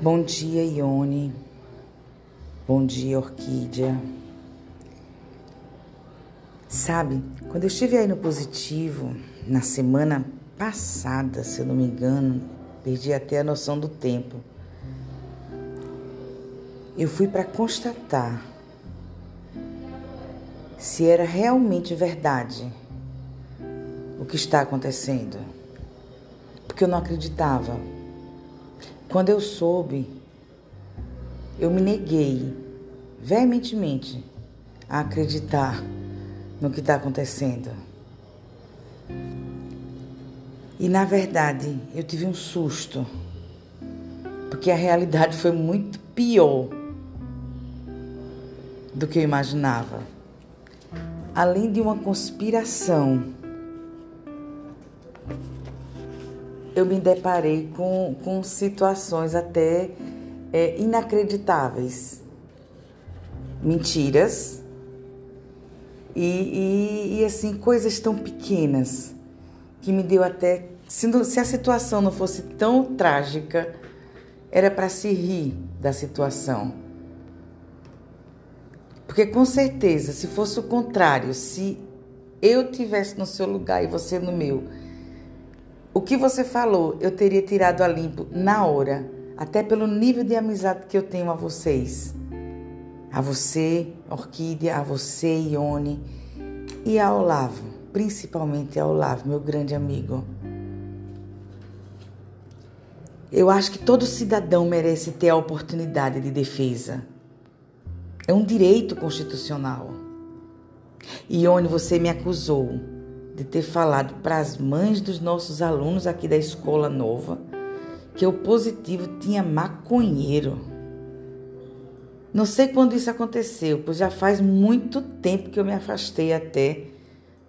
Bom dia, Ione. Bom dia, Orquídea. Sabe, quando eu estive aí no positivo, na semana passada, se eu não me engano, perdi até a noção do tempo. Eu fui para constatar se era realmente verdade o que está acontecendo. Porque eu não acreditava. Quando eu soube, eu me neguei veementemente a acreditar no que está acontecendo. E na verdade, eu tive um susto, porque a realidade foi muito pior do que eu imaginava. Além de uma conspiração eu me deparei com, com situações até é, inacreditáveis. Mentiras e, e, e, assim, coisas tão pequenas que me deu até. Se, se a situação não fosse tão trágica, era para se rir da situação. Porque com certeza, se fosse o contrário, se eu tivesse no seu lugar e você no meu, o que você falou, eu teria tirado a limpo na hora, até pelo nível de amizade que eu tenho a vocês. A você, Orquídea, a você, Ione, e a Olavo, principalmente a Olavo, meu grande amigo. Eu acho que todo cidadão merece ter a oportunidade de defesa. É um direito constitucional. Ione, você me acusou de ter falado para as mães dos nossos alunos aqui da escola nova que o positivo tinha maconheiro. Não sei quando isso aconteceu, pois já faz muito tempo que eu me afastei até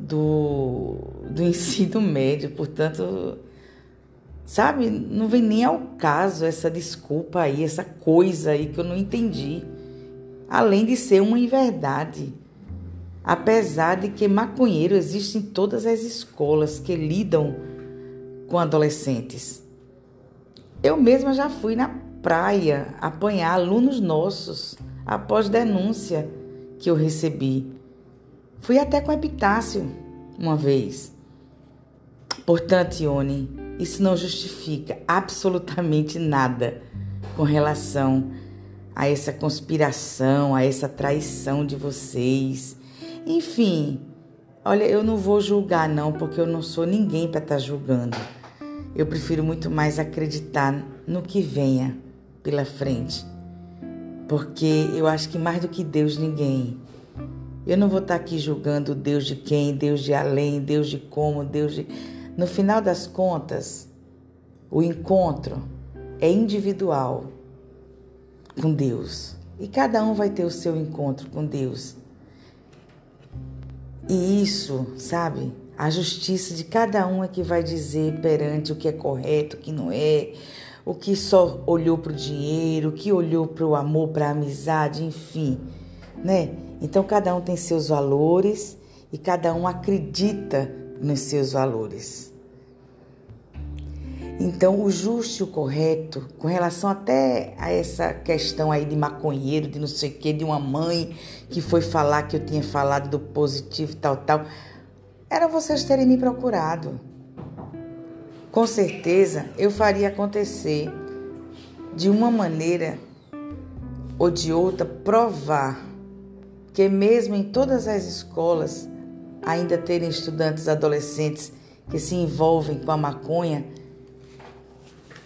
do, do ensino médio, portanto, sabe, não vem nem ao caso essa desculpa aí, essa coisa aí que eu não entendi. Além de ser uma inverdade apesar de que maconheiro existe em todas as escolas que lidam com adolescentes. Eu mesma já fui na praia apanhar alunos nossos após denúncia que eu recebi. Fui até com Epitácio uma vez. Portanto, Ione, isso não justifica absolutamente nada com relação a essa conspiração, a essa traição de vocês enfim, olha, eu não vou julgar não, porque eu não sou ninguém para estar tá julgando. Eu prefiro muito mais acreditar no que venha pela frente. Porque eu acho que mais do que Deus, ninguém. Eu não vou estar tá aqui julgando Deus de quem, Deus de além, Deus de como, Deus de. No final das contas, o encontro é individual com Deus. E cada um vai ter o seu encontro com Deus. E isso, sabe? A justiça de cada um é que vai dizer perante o que é correto, o que não é, o que só olhou para o dinheiro, o que olhou para o amor, para a amizade, enfim, né? Então cada um tem seus valores e cada um acredita nos seus valores. Então, o justo e o correto, com relação até a essa questão aí de maconheiro, de não sei o quê, de uma mãe que foi falar que eu tinha falado do positivo tal, tal, era vocês terem me procurado. Com certeza eu faria acontecer de uma maneira ou de outra provar que mesmo em todas as escolas ainda terem estudantes adolescentes que se envolvem com a maconha,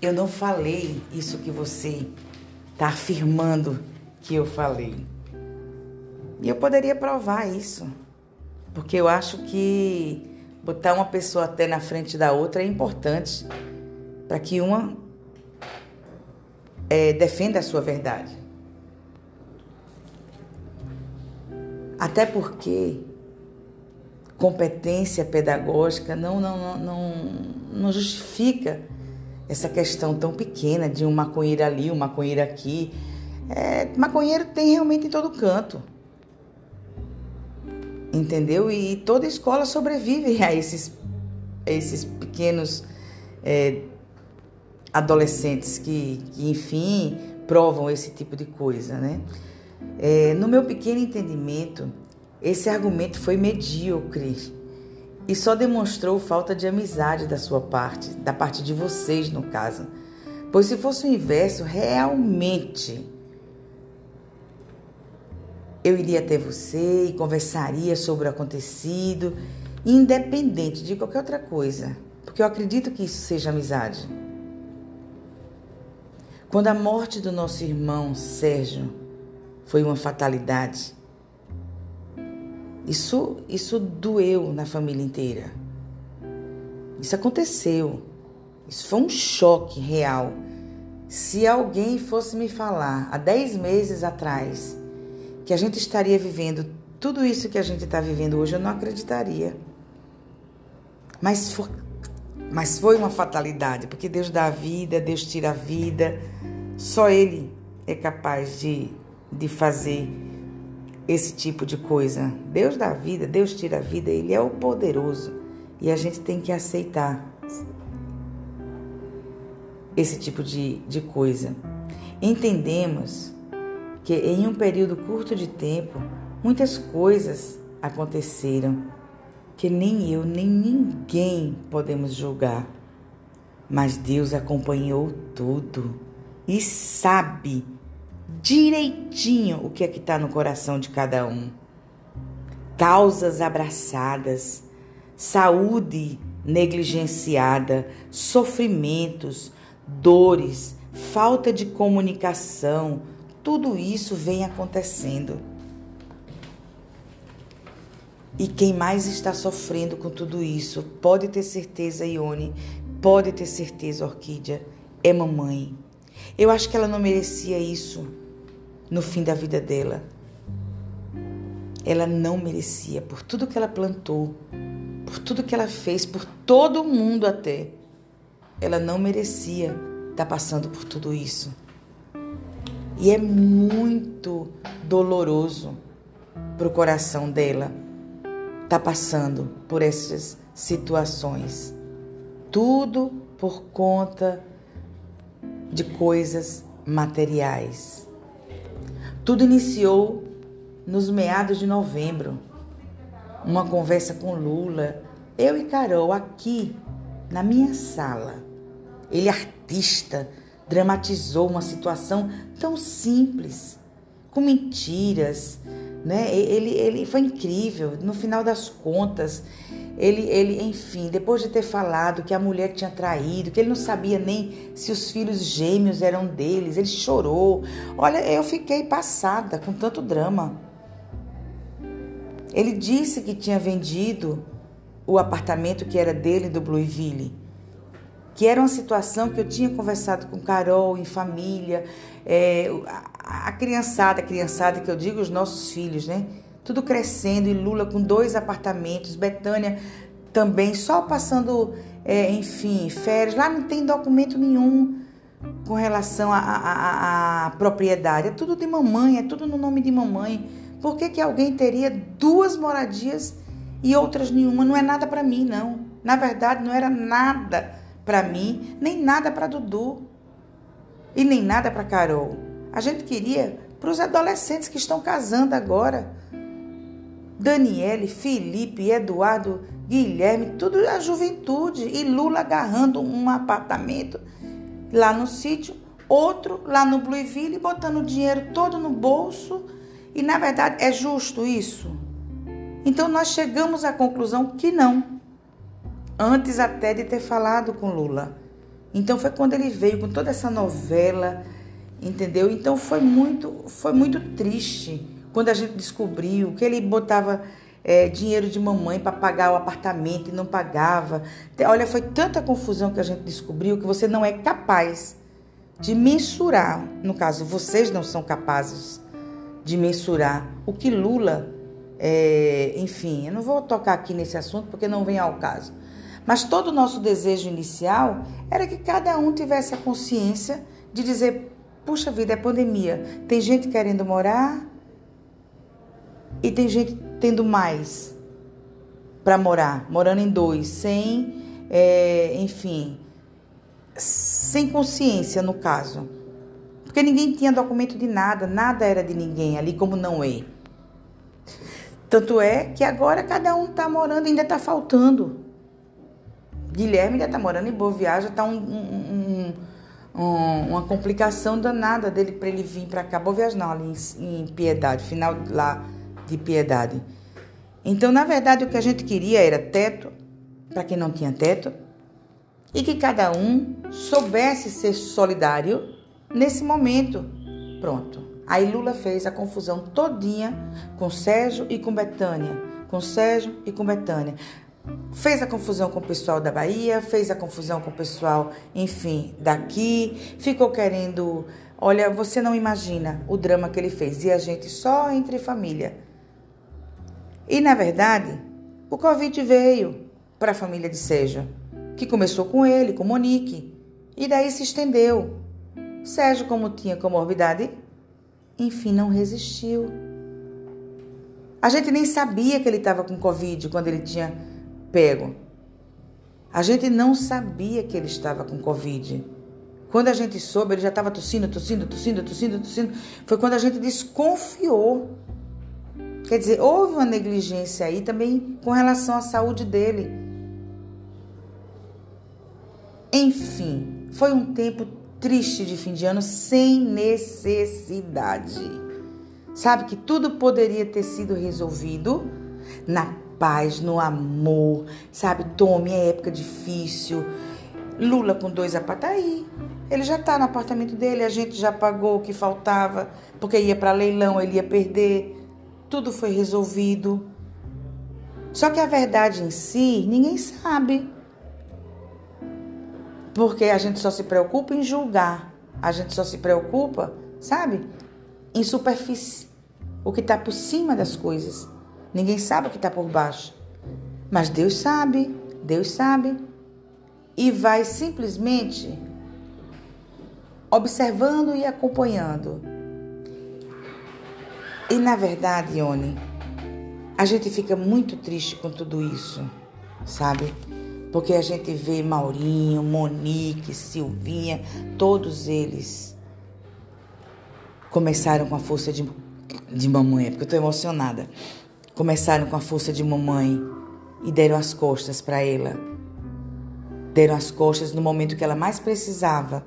eu não falei isso que você está afirmando que eu falei. E eu poderia provar isso, porque eu acho que botar uma pessoa até na frente da outra é importante para que uma é, defenda a sua verdade. Até porque competência pedagógica não, não, não, não, não justifica essa questão tão pequena de um maconheiro ali, um maconheiro aqui. É, maconheiro tem realmente em todo canto. Entendeu? E toda escola sobrevive a esses, a esses pequenos é, adolescentes que, que, enfim, provam esse tipo de coisa, né? É, no meu pequeno entendimento, esse argumento foi medíocre e só demonstrou falta de amizade da sua parte, da parte de vocês, no caso. Pois se fosse o inverso, realmente eu iria até você e conversaria sobre o acontecido, independente de qualquer outra coisa, porque eu acredito que isso seja amizade. Quando a morte do nosso irmão Sérgio foi uma fatalidade, isso, isso doeu na família inteira. Isso aconteceu. Isso foi um choque real. Se alguém fosse me falar há 10 meses atrás que a gente estaria vivendo tudo isso que a gente está vivendo hoje, eu não acreditaria. Mas foi, mas foi uma fatalidade, porque Deus dá a vida, Deus tira a vida. Só Ele é capaz de, de fazer esse tipo de coisa. Deus dá vida, Deus tira a vida, Ele é o poderoso. E a gente tem que aceitar esse tipo de, de coisa. Entendemos que em um período curto de tempo, muitas coisas aconteceram que nem eu, nem ninguém podemos julgar. Mas Deus acompanhou tudo e sabe direitinho o que é que está no coração de cada um. Causas abraçadas, saúde negligenciada, sofrimentos, dores, falta de comunicação, tudo isso vem acontecendo. E quem mais está sofrendo com tudo isso, pode ter certeza, Ione, pode ter certeza, Orquídea, é mamãe. Eu acho que ela não merecia isso no fim da vida dela. Ela não merecia, por tudo que ela plantou, por tudo que ela fez, por todo mundo até. Ela não merecia estar passando por tudo isso. E é muito doloroso para o coração dela estar tá passando por essas situações. Tudo por conta de coisas materiais. Tudo iniciou nos meados de novembro. Uma conversa com Lula, eu e Carol aqui na minha sala. Ele artista dramatizou uma situação tão simples, com mentiras, né? Ele, ele foi incrível. No final das contas, ele, ele, enfim, depois de ter falado que a mulher tinha traído, que ele não sabia nem se os filhos gêmeos eram deles, ele chorou. Olha, eu fiquei passada com tanto drama. Ele disse que tinha vendido o apartamento que era dele do Blueville, que era uma situação que eu tinha conversado com Carol em família, é, a, a criançada, a criançada que eu digo, os nossos filhos, né? tudo crescendo e Lula com dois apartamentos, Betânia também só passando, é, enfim, férias. Lá não tem documento nenhum com relação à propriedade. É tudo de mamãe, é tudo no nome de mamãe. Por que, que alguém teria duas moradias e outras nenhuma? Não é nada para mim, não. Na verdade, não era nada para mim, nem nada para Dudu e nem nada para Carol. A gente queria para os adolescentes que estão casando agora. Daniele, Felipe, Eduardo, Guilherme, tudo a juventude. E Lula agarrando um apartamento lá no sítio, outro lá no Blueville, botando o dinheiro todo no bolso. E na verdade é justo isso? Então nós chegamos à conclusão que não. Antes até de ter falado com Lula. Então foi quando ele veio com toda essa novela, entendeu? Então foi muito, foi muito triste quando a gente descobriu que ele botava é, dinheiro de mamãe para pagar o apartamento e não pagava. Olha, foi tanta confusão que a gente descobriu que você não é capaz de mensurar. No caso, vocês não são capazes de mensurar o que Lula, é, enfim, eu não vou tocar aqui nesse assunto porque não vem ao caso. Mas todo o nosso desejo inicial era que cada um tivesse a consciência de dizer: puxa vida, é pandemia. Tem gente querendo morar, e tem gente tendo mais para morar, morando em dois, sem, é, enfim, sem consciência no caso. Porque ninguém tinha documento de nada, nada era de ninguém ali, como não é. Tanto é que agora cada um está morando, ainda está faltando. Guilherme ainda está morando em Boa Viagem, está um, um, um, uma complicação danada dele para ele vir para cá. Boa Viagem não, ali em, em Piedade, final lá de Piedade. Então, na verdade, o que a gente queria era teto, para quem não tinha teto, e que cada um soubesse ser solidário nesse momento. Pronto. Aí Lula fez a confusão todinha com Sérgio e com Betânia, com Sérgio e com Betânia. Fez a confusão com o pessoal da Bahia, fez a confusão com o pessoal, enfim, daqui, ficou querendo. Olha, você não imagina o drama que ele fez. E a gente só entre família. E na verdade, o Covid veio para a família de Sérgio, que começou com ele, com Monique, e daí se estendeu. Sérgio, como tinha comorbidade, enfim, não resistiu. A gente nem sabia que ele estava com Covid quando ele tinha pego. A gente não sabia que ele estava com Covid. Quando a gente soube, ele já estava tossindo, tossindo, tossindo, tossindo, tossindo. Foi quando a gente desconfiou. Quer dizer, houve uma negligência aí também com relação à saúde dele. Enfim, foi um tempo triste de fim de ano sem necessidade. Sabe que tudo poderia ter sido resolvido na paz, no amor, sabe? Tome, é época difícil. Lula com dois apataí. Ele já está no apartamento dele, a gente já pagou o que faltava, porque ia para leilão, ele ia perder. Tudo foi resolvido. Só que a verdade em si, ninguém sabe. Porque a gente só se preocupa em julgar. A gente só se preocupa, sabe? Em superfície. O que está por cima das coisas. Ninguém sabe o que está por baixo. Mas Deus sabe, Deus sabe. E vai simplesmente observando e acompanhando. E na verdade, Ione, a gente fica muito triste com tudo isso, sabe? Porque a gente vê Maurinho, Monique, Silvinha, todos eles começaram com a força de, de mamãe, porque eu estou emocionada. Começaram com a força de mamãe e deram as costas para ela. Deram as costas no momento que ela mais precisava,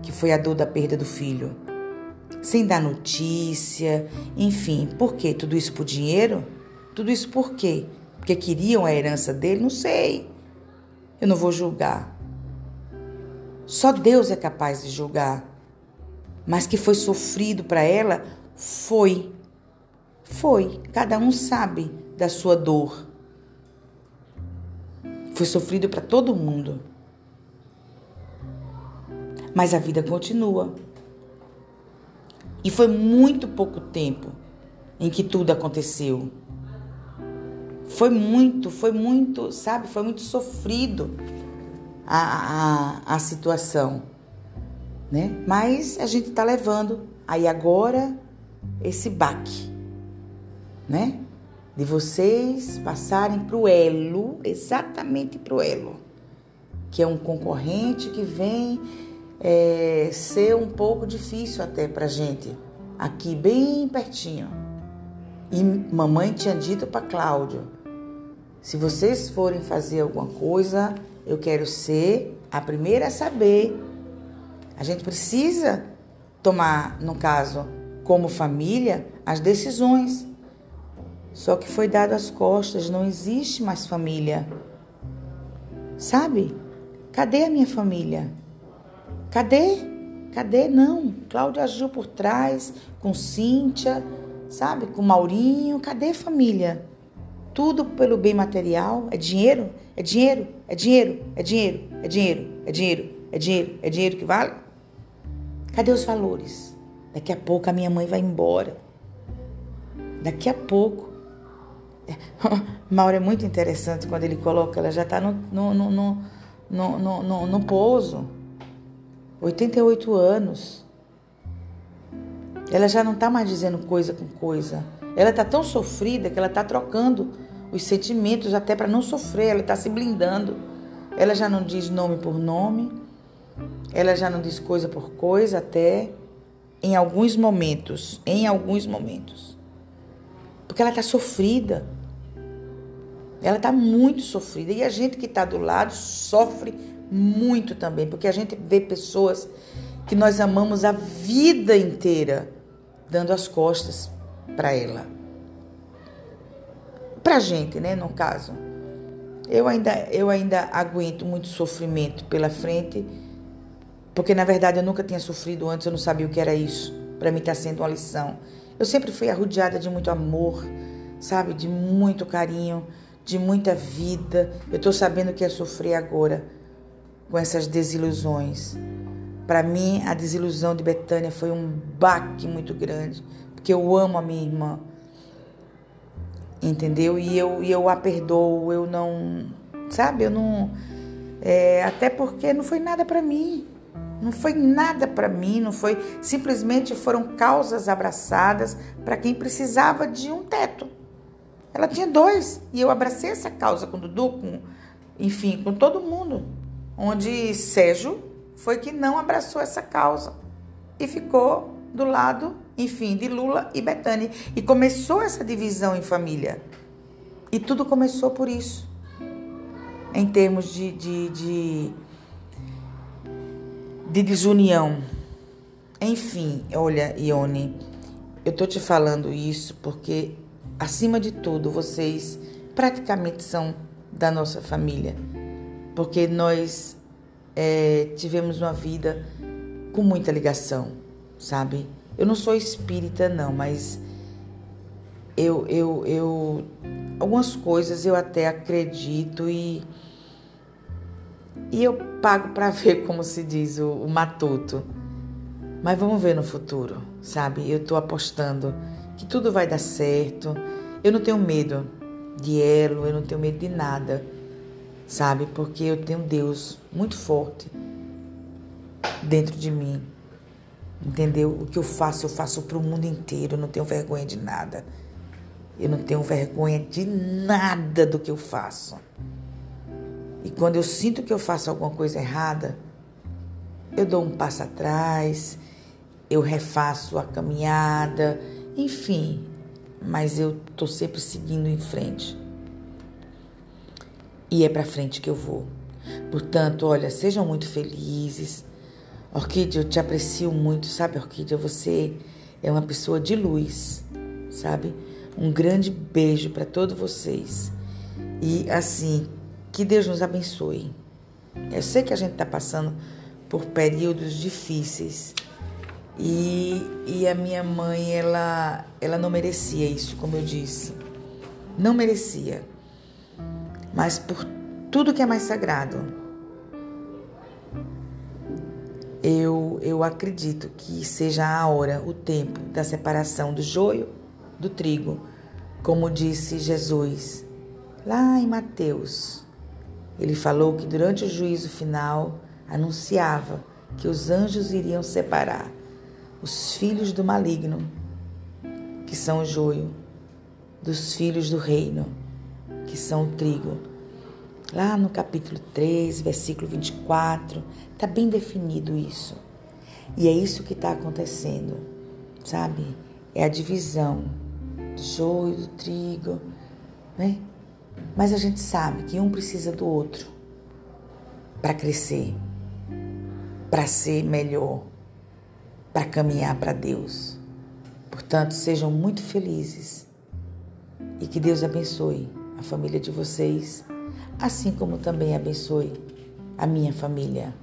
que foi a dor da perda do filho. Sem dar notícia, enfim, por quê? Tudo isso por dinheiro? Tudo isso por quê? Porque queriam a herança dele? Não sei. Eu não vou julgar. Só Deus é capaz de julgar. Mas que foi sofrido para ela, foi. Foi. Cada um sabe da sua dor. Foi sofrido para todo mundo. Mas a vida continua. E foi muito pouco tempo em que tudo aconteceu. Foi muito, foi muito, sabe? Foi muito sofrido a, a, a situação, né? Mas a gente tá levando aí agora esse baque, né? De vocês passarem pro elo, exatamente pro elo, que é um concorrente que vem é, ser um pouco difícil até pra gente, aqui bem pertinho. E mamãe tinha dito para Cláudio, se vocês forem fazer alguma coisa, eu quero ser a primeira a saber. A gente precisa tomar, no caso, como família, as decisões. Só que foi dado às costas, não existe mais família. Sabe? Cadê a minha família? Cadê? Cadê? Não. Cláudia agiu por trás, com Cíntia, sabe? Com Maurinho. Cadê família? Tudo pelo bem material. É dinheiro? É dinheiro? É dinheiro? É dinheiro? É dinheiro? É dinheiro? É dinheiro? É dinheiro que vale? Cadê os valores? Daqui a pouco a minha mãe vai embora. Daqui a pouco. Mauro é muito interessante quando ele coloca, ela já está no, no, no, no, no, no, no pouso. 88 anos. Ela já não está mais dizendo coisa com coisa. Ela está tão sofrida que ela está trocando os sentimentos até para não sofrer. Ela está se blindando. Ela já não diz nome por nome. Ela já não diz coisa por coisa até em alguns momentos, em alguns momentos. Porque ela está sofrida. Ela está muito sofrida. E a gente que está do lado sofre muito também, porque a gente vê pessoas que nós amamos a vida inteira dando as costas para ela. Pra gente, né, no caso. Eu ainda eu ainda aguento muito sofrimento pela frente, porque na verdade eu nunca tinha sofrido antes, eu não sabia o que era isso. Para mim está sendo uma lição. Eu sempre fui arrodeada de muito amor, sabe, de muito carinho, de muita vida. Eu estou sabendo que é sofrer agora com essas desilusões. Para mim, a desilusão de Betânia foi um baque muito grande, porque eu amo a minha irmã. Entendeu? E eu, e eu a perdoo, eu não. Sabe? Eu não. É, até porque não foi nada para mim. Não foi nada para mim, não foi. Simplesmente foram causas abraçadas para quem precisava de um teto. Ela tinha dois. E eu abracei essa causa com o Dudu, com, enfim, com todo mundo. Onde Sérgio foi que não abraçou essa causa e ficou do lado, enfim, de Lula e Betânia. E começou essa divisão em família. E tudo começou por isso. Em termos de, de, de, de desunião. Enfim, olha, Ione, eu tô te falando isso porque, acima de tudo, vocês praticamente são da nossa família. Porque nós é, tivemos uma vida com muita ligação, sabe? Eu não sou espírita, não, mas eu, eu, eu algumas coisas eu até acredito e e eu pago para ver, como se diz, o, o matuto. Mas vamos ver no futuro, sabe? Eu tô apostando que tudo vai dar certo. Eu não tenho medo de elo, eu não tenho medo de nada sabe? Porque eu tenho Deus muito forte dentro de mim. Entendeu? O que eu faço, eu faço para o mundo inteiro. Eu não tenho vergonha de nada. Eu não tenho vergonha de nada do que eu faço. E quando eu sinto que eu faço alguma coisa errada, eu dou um passo atrás, eu refaço a caminhada, enfim, mas eu tô sempre seguindo em frente e é para frente que eu vou. Portanto, olha, sejam muito felizes. Orquídea, eu te aprecio muito, sabe, Orquídea? Você é uma pessoa de luz, sabe? Um grande beijo para todos vocês. E assim, que Deus nos abençoe. Eu sei que a gente está passando por períodos difíceis. E, e a minha mãe, ela, ela não merecia isso, como eu disse. Não merecia mas por tudo que é mais sagrado. Eu, eu acredito que seja a hora, o tempo da separação do joio do trigo, como disse Jesus lá em Mateus. Ele falou que durante o juízo final anunciava que os anjos iriam separar os filhos do maligno, que são o joio, dos filhos do reino que são o trigo. Lá no capítulo 3, versículo 24, está bem definido isso. E é isso que está acontecendo, sabe? É a divisão do joio, do trigo, né? Mas a gente sabe que um precisa do outro para crescer, para ser melhor, para caminhar para Deus. Portanto, sejam muito felizes e que Deus abençoe a família de vocês, assim como também abençoe a minha família.